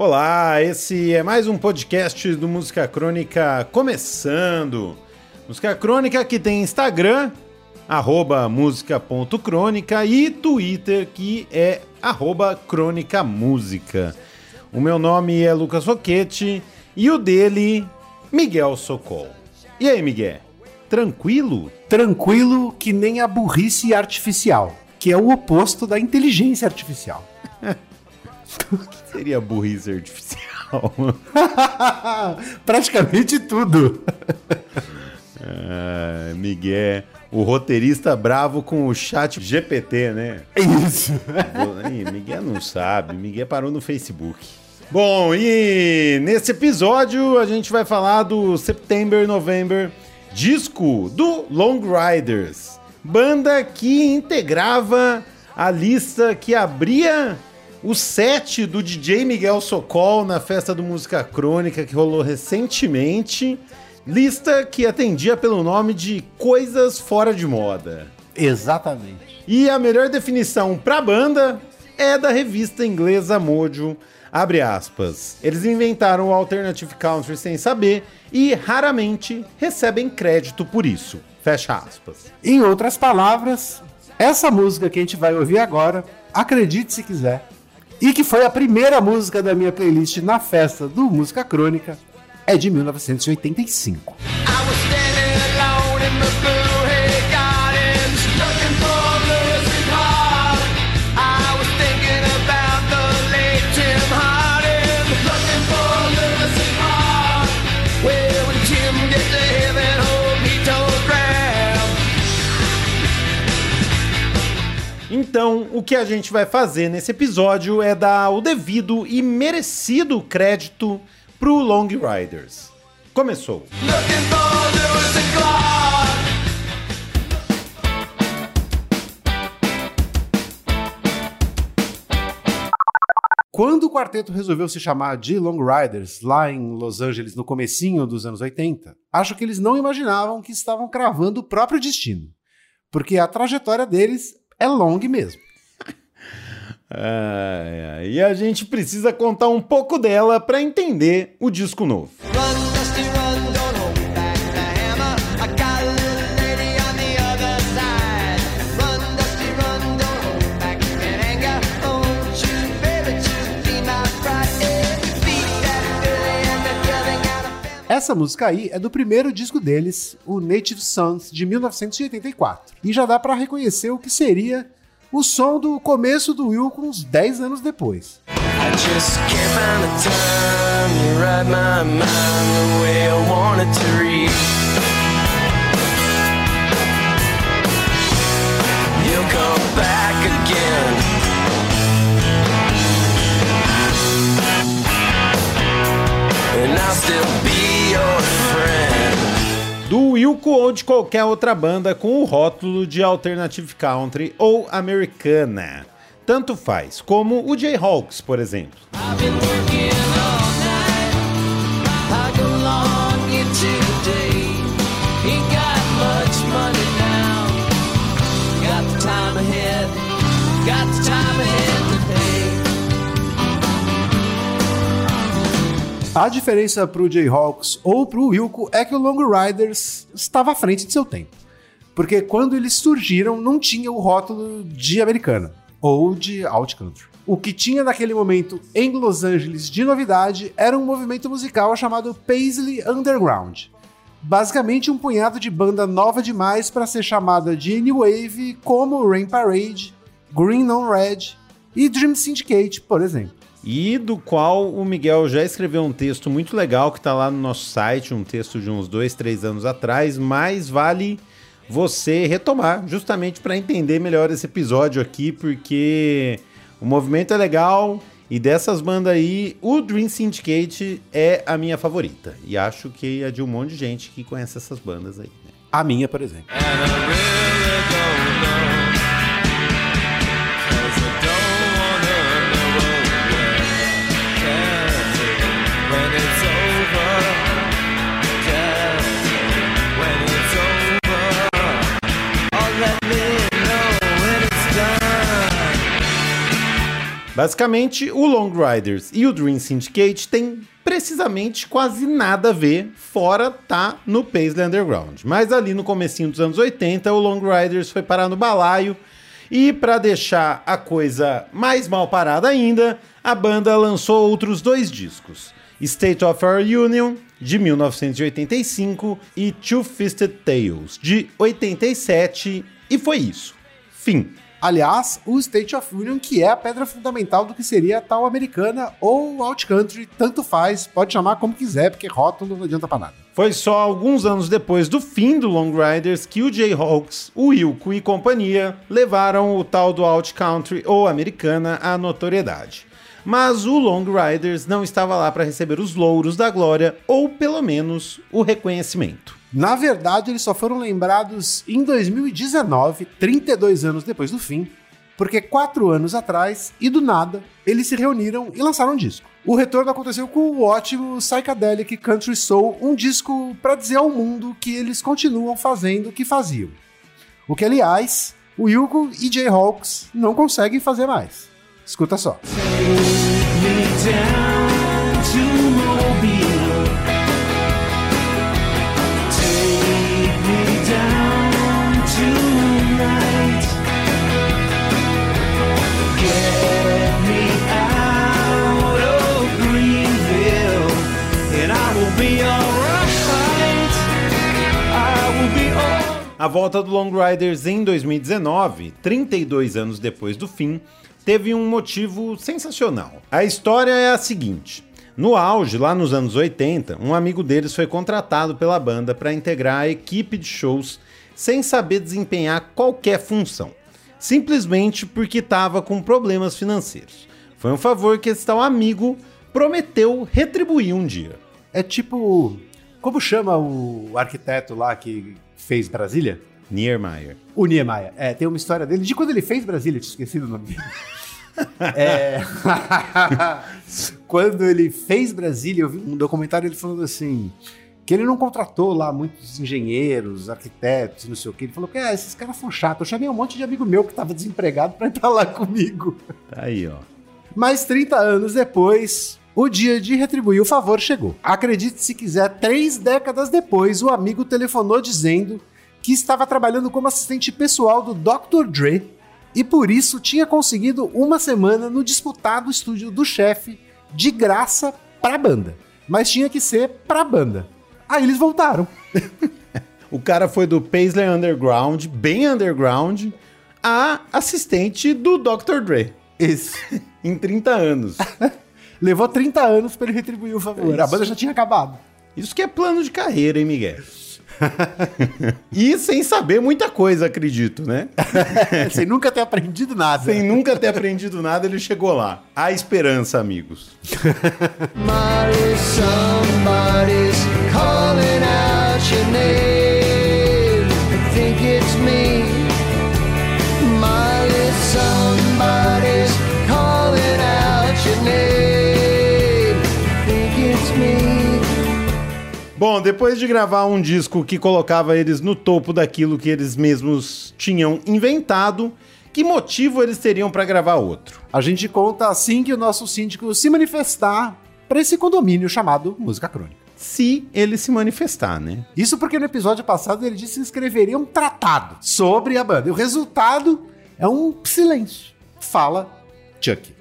Olá, esse é mais um podcast do Música Crônica começando. Música Crônica que tem Instagram, arroba música.crônica e Twitter que é arroba crônica música. O meu nome é Lucas Roquete e o dele, Miguel Socol. E aí, Miguel? Tranquilo? Tranquilo que nem a burrice artificial, que é o oposto da inteligência artificial. O que seria burrice artificial? Praticamente tudo. ah, Miguel, o roteirista bravo com o chat GPT, né? Isso. Ih, Miguel não sabe, Miguel parou no Facebook. Bom, e nesse episódio a gente vai falar do September November, disco do Long Riders, banda que integrava a lista que abria o set do DJ Miguel Socol na festa do Música Crônica que rolou recentemente. Lista que atendia pelo nome de Coisas Fora de Moda. Exatamente. E a melhor definição pra banda é da revista inglesa Mojo. Abre aspas. Eles inventaram o Alternative Country sem saber e raramente recebem crédito por isso. Fecha aspas. Em outras palavras, essa música que a gente vai ouvir agora, acredite se quiser, e que foi a primeira música da minha playlist na festa do Música Crônica, é de 1985. Então, o que a gente vai fazer nesse episódio é dar o devido e merecido crédito pro Long Riders. Começou. Quando o quarteto resolveu se chamar de Long Riders, lá em Los Angeles no comecinho dos anos 80, acho que eles não imaginavam que estavam cravando o próprio destino. Porque a trajetória deles é long mesmo. E a gente precisa contar um pouco dela para entender o disco novo. Essa música aí é do primeiro disco deles, o Native Sons, de 1984. E já dá para reconhecer o que seria o som do começo do Wilco uns 10 anos depois. And ou de qualquer outra banda com o rótulo de Alternative Country ou Americana. Tanto faz, como o Jayhawks, por exemplo. Got the time ahead A diferença pro Jayhawks ou pro Wilco é que o Long Riders estava à frente de seu tempo. Porque quando eles surgiram, não tinha o rótulo de americana ou de alt country. O que tinha naquele momento em Los Angeles de novidade era um movimento musical chamado Paisley Underground. Basicamente um punhado de banda nova demais para ser chamada de New Wave, como Rain Parade, Green on Red e Dream Syndicate, por exemplo e do qual o Miguel já escreveu um texto muito legal que está lá no nosso site, um texto de uns dois, três anos atrás, mas vale você retomar, justamente para entender melhor esse episódio aqui, porque o movimento é legal e dessas bandas aí, o Dream Syndicate é a minha favorita. E acho que é de um monte de gente que conhece essas bandas aí. Né? A minha, por exemplo. Basicamente, o Long Riders e o Dream Syndicate têm precisamente quase nada a ver, fora tá no Paisley Underground. Mas ali no comecinho dos anos 80, o Long Riders foi parar no balaio e para deixar a coisa mais mal parada ainda, a banda lançou outros dois discos: State of Our Union de 1985 e Two Fisted Tales de 87 e foi isso. Fim. Aliás, o State of Union, que é a pedra fundamental do que seria a tal americana ou out country, tanto faz, pode chamar como quiser, porque rótulo não adianta pra nada. Foi só alguns anos depois do fim do Long Riders que o Jayhawks, o Wilco e companhia levaram o tal do out country ou americana à notoriedade. Mas o Long Riders não estava lá para receber os louros da glória ou pelo menos o reconhecimento. Na verdade, eles só foram lembrados em 2019, 32 anos depois do fim, porque quatro anos atrás, e do nada, eles se reuniram e lançaram um disco. O retorno aconteceu com o ótimo Psychedelic Country Soul, um disco para dizer ao mundo que eles continuam fazendo o que faziam. O que, aliás, o Wilco e Jay Hawks não conseguem fazer mais. Escuta só. Take A volta do Long Riders em 2019, 32 anos depois do fim, teve um motivo sensacional. A história é a seguinte: no auge, lá nos anos 80, um amigo deles foi contratado pela banda para integrar a equipe de shows sem saber desempenhar qualquer função, simplesmente porque estava com problemas financeiros. Foi um favor que esse tal amigo prometeu retribuir um dia. É tipo. Como chama o arquiteto lá que fez Brasília? Niemeyer. O Niemeyer. É, tem uma história dele de quando ele fez Brasília, tinha esquecido o nome dele. é... quando ele fez Brasília, eu vi um documentário ele falando assim que ele não contratou lá muitos engenheiros, arquitetos, não sei o que. Ele falou que ah, esses caras são chatos. Eu chamei um monte de amigo meu que estava desempregado para entrar lá comigo. Tá aí, ó. Mas 30 anos depois, o dia de retribuir o favor chegou. Acredite se quiser, três décadas depois, o amigo telefonou dizendo que estava trabalhando como assistente pessoal do Dr. Dre e por isso tinha conseguido uma semana no disputado estúdio do chefe de graça para a banda. Mas tinha que ser para a banda. Aí eles voltaram. o cara foi do Paisley Underground, bem underground, a assistente do Dr. Dre. Isso. em 30 anos. Levou 30 anos para ele retribuir o favor. É a banda já tinha acabado. Isso que é plano de carreira, hein, Miguel? e sem saber muita coisa, acredito, né? sem nunca ter aprendido nada. Sem nunca ter aprendido nada, ele chegou lá. A esperança, amigos. somebody's Bom, depois de gravar um disco que colocava eles no topo daquilo que eles mesmos tinham inventado, que motivo eles teriam para gravar outro? A gente conta assim que o nosso síndico se manifestar para esse condomínio chamado Música Crônica. Se ele se manifestar, né? Isso porque no episódio passado ele disse que escreveria um tratado sobre a banda. E o resultado é um silêncio. Fala Chuck.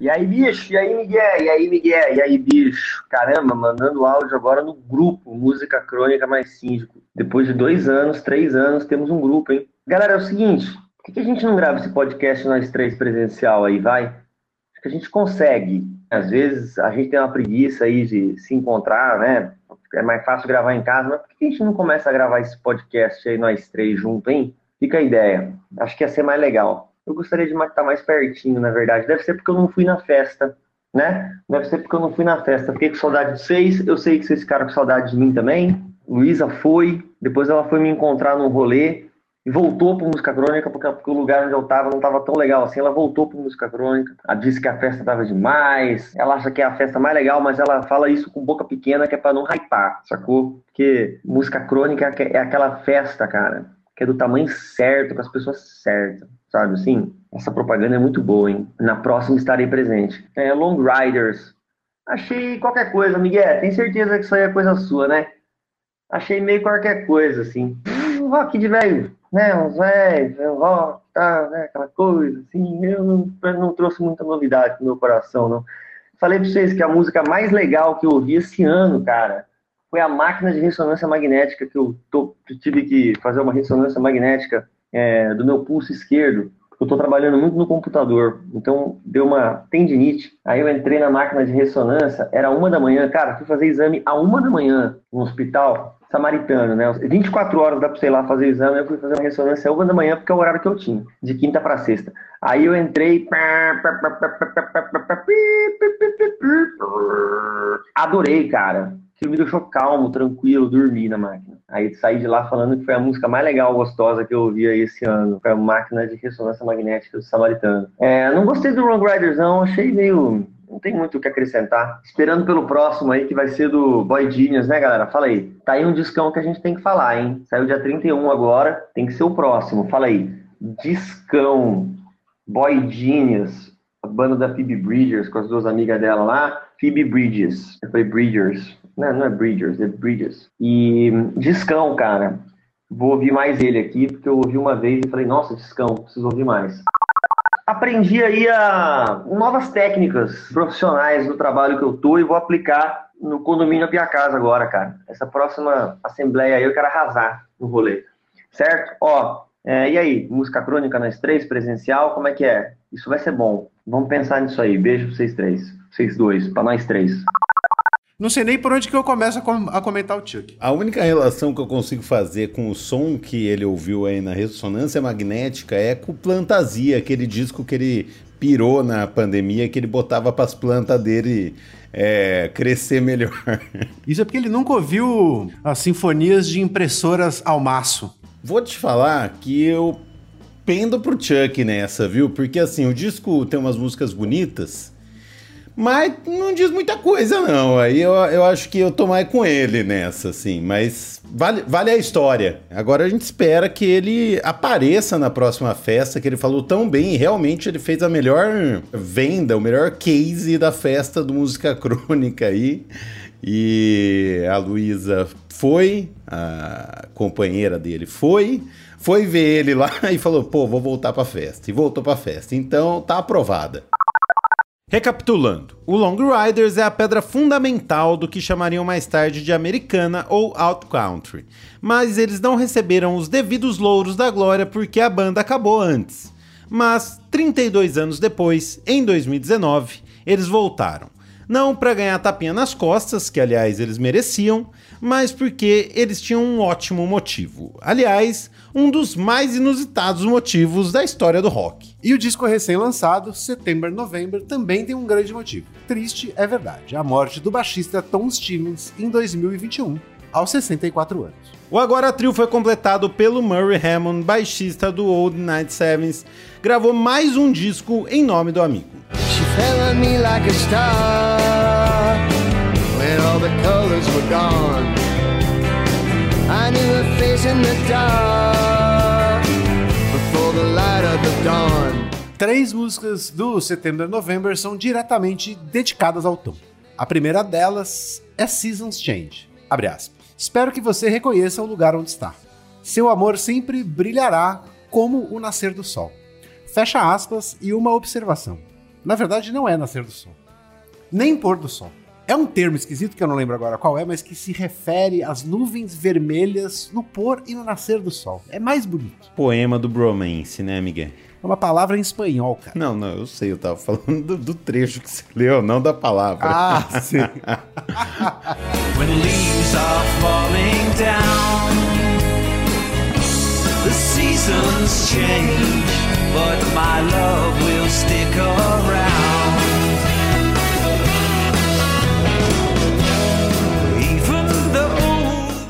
E aí, bicho? E aí, Miguel? E aí, Miguel? E aí, bicho? Caramba, mandando áudio agora no grupo Música Crônica Mais Síndico. Depois de dois anos, três anos, temos um grupo, hein? Galera, é o seguinte, por que a gente não grava esse podcast nós três presencial aí, vai? Acho que a gente consegue. Às vezes a gente tem uma preguiça aí de se encontrar, né? É mais fácil gravar em casa, mas por que a gente não começa a gravar esse podcast aí nós três juntos, hein? Fica a ideia. Acho que ia ser mais legal eu gostaria de estar mais pertinho, na verdade. Deve ser porque eu não fui na festa, né? Deve ser porque eu não fui na festa. Fiquei com saudade de vocês. Eu sei que vocês ficaram com saudade de mim também. Luísa foi, depois ela foi me encontrar no rolê e voltou para música crônica porque, porque, o lugar onde eu estava não estava tão legal assim. Ela voltou para música crônica. Ela disse que a festa estava demais. Ela acha que é a festa mais legal, mas ela fala isso com boca pequena que é para não hypar, sacou? Porque música crônica é aquela festa, cara que é do tamanho certo, com as pessoas certas, sabe assim? Essa propaganda é muito boa, hein? Na próxima estarei presente. É, Long Riders. Achei qualquer coisa, Miguel. Tem certeza que isso aí é coisa sua, né? Achei meio qualquer coisa, assim. Um rock de velho, né? Uns velhos, rock, tá, né? Aquela coisa, assim. Eu não, não trouxe muita novidade pro meu coração, não. Falei pra vocês que a música mais legal que eu ouvi esse ano, cara, foi a máquina de ressonância magnética que eu tô, tive que fazer uma ressonância magnética é, do meu pulso esquerdo. Eu estou trabalhando muito no computador, então deu uma tendinite. Aí eu entrei na máquina de ressonância, era uma da manhã, cara, fui fazer exame a uma da manhã no hospital samaritano, né? 24 horas dá para sei lá fazer exame, eu fui fazer uma ressonância a uma da manhã porque é o horário que eu tinha, de quinta para sexta. Aí eu entrei, adorei, cara que me deixou calmo, tranquilo, dormir na máquina. Aí saí de lá falando que foi a música mais legal, gostosa que eu ouvi aí esse ano. Foi a máquina de ressonância magnética do Samaritano. É, não gostei do Wrong Riders, não. Achei meio. Não tem muito o que acrescentar. Esperando pelo próximo aí, que vai ser do Boy Genius, né, galera? Fala aí. Tá aí um discão que a gente tem que falar, hein? Saiu dia 31 agora, tem que ser o próximo. Fala aí. Discão. Boy Genius. Banda da Phoebe Bridgers, com as duas amigas dela lá. Phoebe Bridges. Eu falei Bridgers. Não, não é Bridgers, é Bridges. E Discão, cara. Vou ouvir mais ele aqui, porque eu ouvi uma vez e falei, nossa, Discão, preciso ouvir mais. Aprendi aí a novas técnicas profissionais do trabalho que eu tô e vou aplicar no condomínio a Pia Casa agora, cara. Essa próxima assembleia aí eu quero arrasar no rolê. Certo? Ó, é, e aí, música crônica nós três, presencial, como é que é? Isso vai ser bom. Vamos pensar nisso aí. Beijo pra vocês três. Vocês dois, pra nós três. Não sei nem por onde que eu começo a, com a, comentar o Chuck. A única relação que eu consigo fazer com o som que ele ouviu aí na ressonância magnética é com Plantasia, aquele disco que ele pirou na pandemia, que ele botava para as plantas dele é, crescer melhor. Isso é porque ele nunca ouviu as sinfonias de impressoras ao maço. Vou te falar que eu pendo pro Chuck nessa, viu? Porque assim, o disco tem umas músicas bonitas mas não diz muita coisa, não. Aí eu, eu acho que eu tô mais com ele nessa, assim. Mas vale, vale a história. Agora a gente espera que ele apareça na próxima festa, que ele falou tão bem. E realmente ele fez a melhor venda, o melhor case da festa do Música Crônica aí. E a Luísa foi, a companheira dele foi, foi ver ele lá e falou: pô, vou voltar pra festa. E voltou pra festa. Então tá aprovada. Recapitulando, o Long Riders é a pedra fundamental do que chamariam mais tarde de americana ou out country, mas eles não receberam os devidos louros da glória porque a banda acabou antes. Mas 32 anos depois, em 2019, eles voltaram. Não para ganhar tapinha nas costas, que aliás eles mereciam, mas porque eles tinham um ótimo motivo. Aliás, um dos mais inusitados motivos da história do rock. E o disco recém-lançado, September November, também tem um grande motivo. Triste é verdade, a morte do baixista Tom Stevens em 2021, aos 64 anos. O Agora Trio foi completado pelo Murray Hammond, baixista do Old Night Sevens, gravou mais um disco em nome do amigo. Me like a star when all the colors were gone. I knew her face in the dark before the light of the dawn. Três músicas do September November são diretamente dedicadas ao Tom. A primeira delas é Seasons Change. Abre aspas. Espero que você reconheça o lugar onde está. Seu amor sempre brilhará como o nascer do sol. Fecha aspas e uma observação. Na verdade, não é nascer do sol, nem pôr do sol. É um termo esquisito que eu não lembro agora qual é, mas que se refere às nuvens vermelhas no pôr e no nascer do sol. É mais bonito. Poema do Bromance, né, Miguel? É uma palavra em espanhol, cara. Não, não, eu sei, eu tava falando do, do trecho que você leu, não da palavra. Ah, sim. When leaves are falling down, the seasons change, but my love will stick around.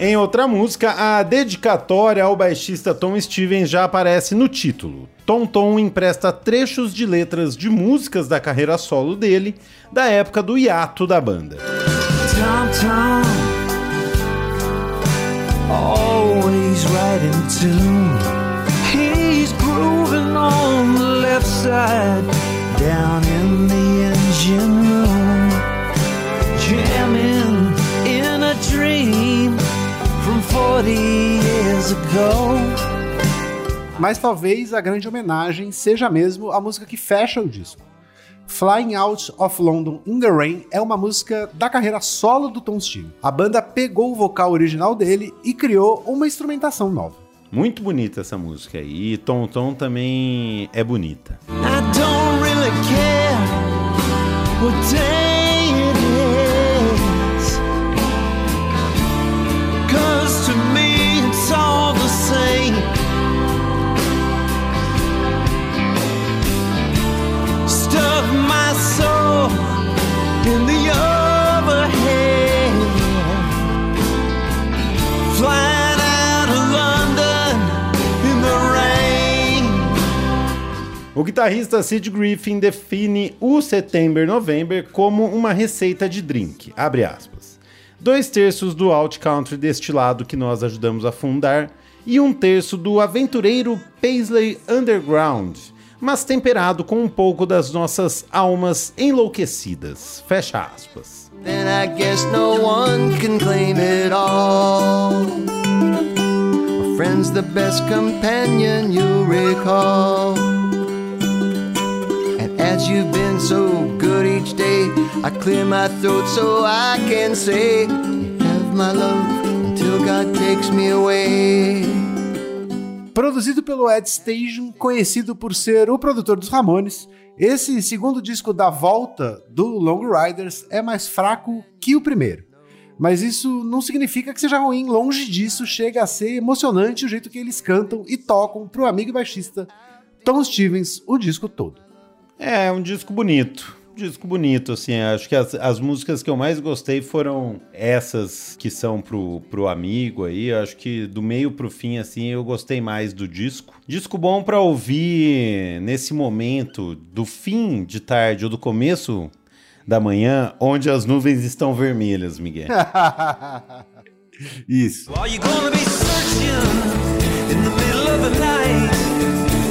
Em outra música, a dedicatória ao baixista Tom Stevens já aparece no título. Tom Tom empresta trechos de letras de músicas da carreira solo dele, da época do hiato da banda. Tom, Tom, down in the engine room, jamming in a dream from 40 years ago. Mas talvez a grande homenagem seja mesmo a música que fecha o disco. Flying Out of London in the Rain é uma música da carreira solo do Tom Stevens. A banda pegou o vocal original dele e criou uma instrumentação nova. Muito bonita essa música aí. E Tom Tom também é bonita. I don't really care O guitarrista Sid Griffin define o September November como uma receita de drink. Abre aspas. Dois terços do alt country destilado que nós ajudamos a fundar e um terço do aventureiro Paisley Underground, mas temperado com um pouco das nossas almas enlouquecidas. Fecha aspas. then I guess no one can claim it all. A friend's the best companion you'll recall. You've been so good each day, I clear my throat so I can say, have my love until God takes me away. Produzido pelo Ed Station, conhecido por ser o produtor dos Ramones, esse segundo disco da volta do Long Riders é mais fraco que o primeiro. Mas isso não significa que seja ruim, longe disso, chega a ser emocionante o jeito que eles cantam e tocam pro amigo baixista Tom Stevens o disco todo. É, um disco bonito. Disco bonito, assim. Acho que as, as músicas que eu mais gostei foram essas que são pro, pro amigo aí. Acho que do meio pro fim, assim, eu gostei mais do disco. Disco bom pra ouvir nesse momento do fim de tarde ou do começo da manhã, onde as nuvens estão vermelhas, Miguel. Isso. Are you gonna be searching in the middle of the night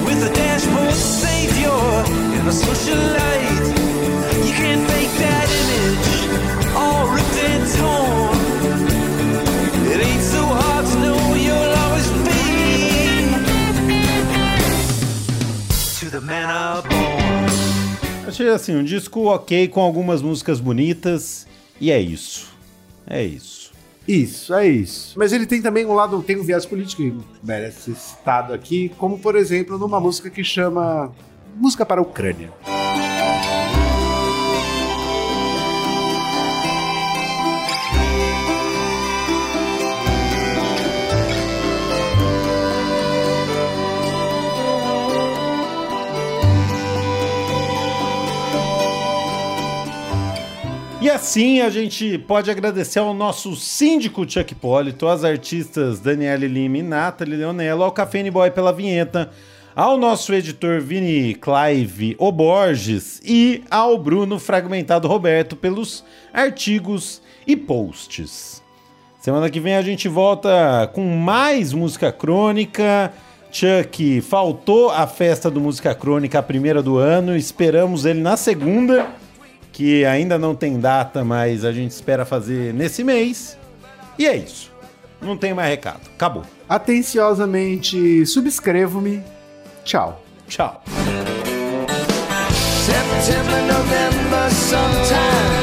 with a dashboard savior and a social light? You can't fake that image, all ripped and torn. It ain't so hard to know you'll always be to the man I born. Achei assim, um disco ok com algumas músicas bonitas. E é isso. É isso. Isso, é isso. Mas ele tem também um lado, tem um viés político que merece ser citado aqui, como por exemplo numa música que chama Música para a Ucrânia. E assim a gente pode agradecer ao nosso síndico Chuck Polito, às artistas Daniele Lima e Nathalie Leonello, ao Café Boy pela vinheta, ao nosso editor Vini Clive Oborges e ao Bruno Fragmentado Roberto pelos artigos e posts. Semana que vem a gente volta com mais música crônica. Chuck, faltou a festa do Música Crônica, a primeira do ano. Esperamos ele na segunda, que ainda não tem data, mas a gente espera fazer nesse mês. E é isso. Não tem mais recado. Acabou. Atenciosamente subscrevo-me. Tchau. Tchau. September, November, sometime